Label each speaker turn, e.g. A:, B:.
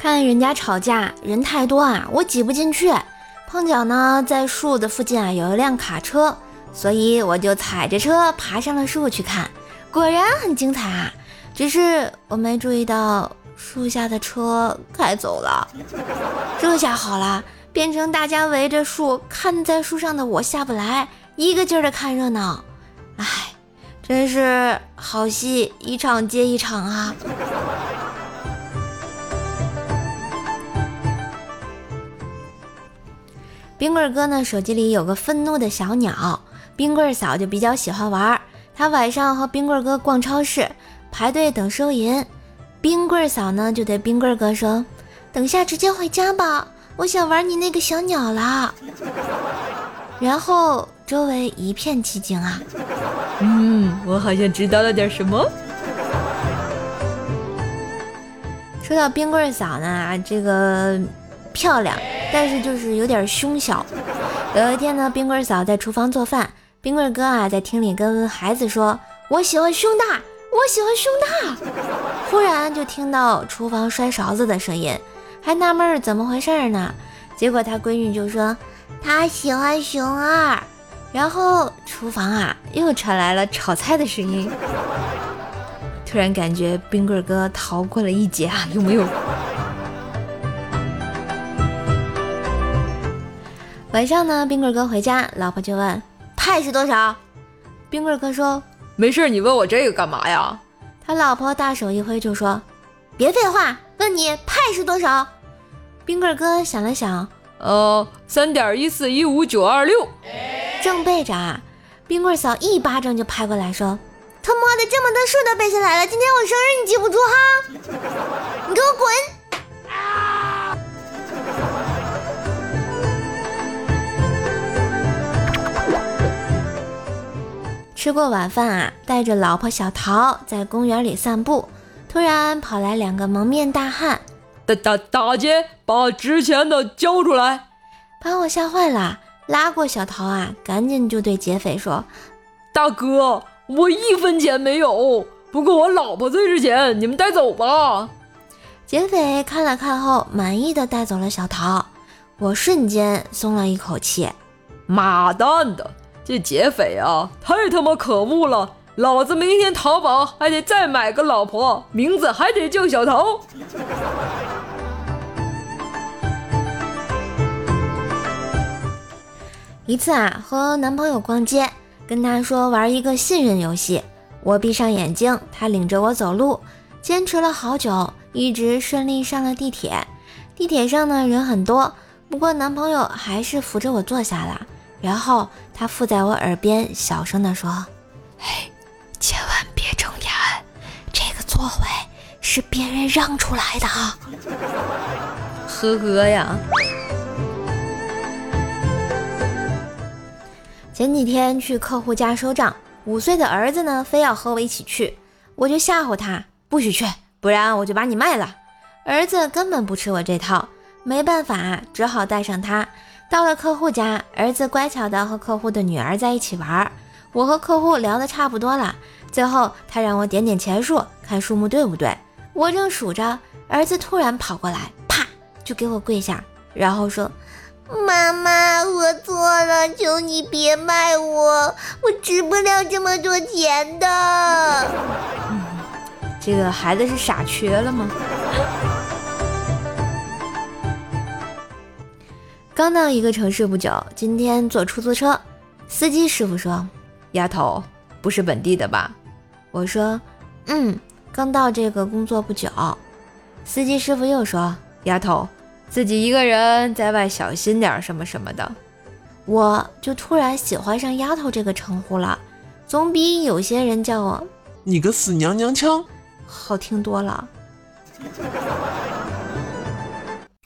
A: 看人家吵架，人太多啊，我挤不进去。碰巧呢，在树的附近啊有一辆卡车，所以我就踩着车爬上了树去看。果然很精彩啊，只是我没注意到树下的车开走了。这下好了，变成大家围着树看在树上的我下不来，一个劲儿的看热闹。唉，真是好戏一场接一场啊。冰棍哥呢，手机里有个愤怒的小鸟。冰棍嫂就比较喜欢玩，他晚上和冰棍哥逛超市，排队等收银。冰棍嫂呢就对冰棍哥说：“等下直接回家吧，我想玩你那个小鸟了。”然后周围一片寂静啊。
B: 嗯，我好像知道了点什么。
A: 说到冰棍嫂呢，这个漂亮。但是就是有点凶小。有一天呢，冰棍嫂在厨房做饭，冰棍哥啊在厅里跟孩子说：“我喜欢胸大，我喜欢胸大。”忽然就听到厨房摔勺子的声音，还纳闷怎么回事呢？结果他闺女就说：“他喜欢熊二。”然后厨房啊又传来了炒菜的声音。突然感觉冰棍哥逃过了一劫啊，有没有？晚上呢，冰棍哥回家，老婆就问派是多少。冰棍哥说
B: 没事，你问我这个干嘛呀？
A: 他老婆大手一挥就说别废话，问你派是多少。冰棍哥想了想，
B: 呃，三点一四一五九二六。
A: 正背着啊，冰棍嫂一巴掌就拍过来，说他妈的这么多数都背下来了，今天我生日你记不住哈？吃过晚饭啊，带着老婆小桃在公园里散步，突然跑来两个蒙面大汉。
B: 大大大姐，把值钱的交出来！
A: 把我吓坏了，拉过小桃啊，赶紧就对劫匪说：“
B: 大哥，我一分钱没有，不过我老婆最值钱，你们带走吧。”
A: 劫匪看了看后，满意的带走了小桃，我瞬间松了一口气。
B: 妈蛋的！这劫匪啊，太他妈可恶了！老子明天淘宝还得再买个老婆，名字还得叫小桃。
A: 一次啊，和男朋友逛街，跟他说玩一个信任游戏。我闭上眼睛，他领着我走路，坚持了好久，一直顺利上了地铁。地铁上呢人很多，不过男朋友还是扶着我坐下了。然后他附在我耳边小声地说：“嘿，千万别睁眼，这个座位是别人让出来的。”
B: 呵呵呀。
A: 前几天去客户家收账，五岁的儿子呢非要和我一起去，我就吓唬他不许去，不然我就把你卖了。儿子根本不吃我这套，没办法，只好带上他。到了客户家，儿子乖巧的和客户的女儿在一起玩。我和客户聊得差不多了，最后他让我点点钱数，看数目对不对。我正数着，儿子突然跑过来，啪就给我跪下，然后说：“妈妈，我错了，求你别卖我，我值不了这么多钱的。”
B: 这个孩子是傻缺了吗？
A: 刚到一个城市不久，今天坐出租车，司机师傅说：“
B: 丫头，不是本地的吧？”
A: 我说：“嗯，刚到这个工作不久。”司机师傅又说：“
B: 丫头，自己一个人在外小心点，什么什么的。”
A: 我就突然喜欢上“丫头”这个称呼了，总比有些人叫我“
C: 你个死娘娘腔”
A: 好听多了。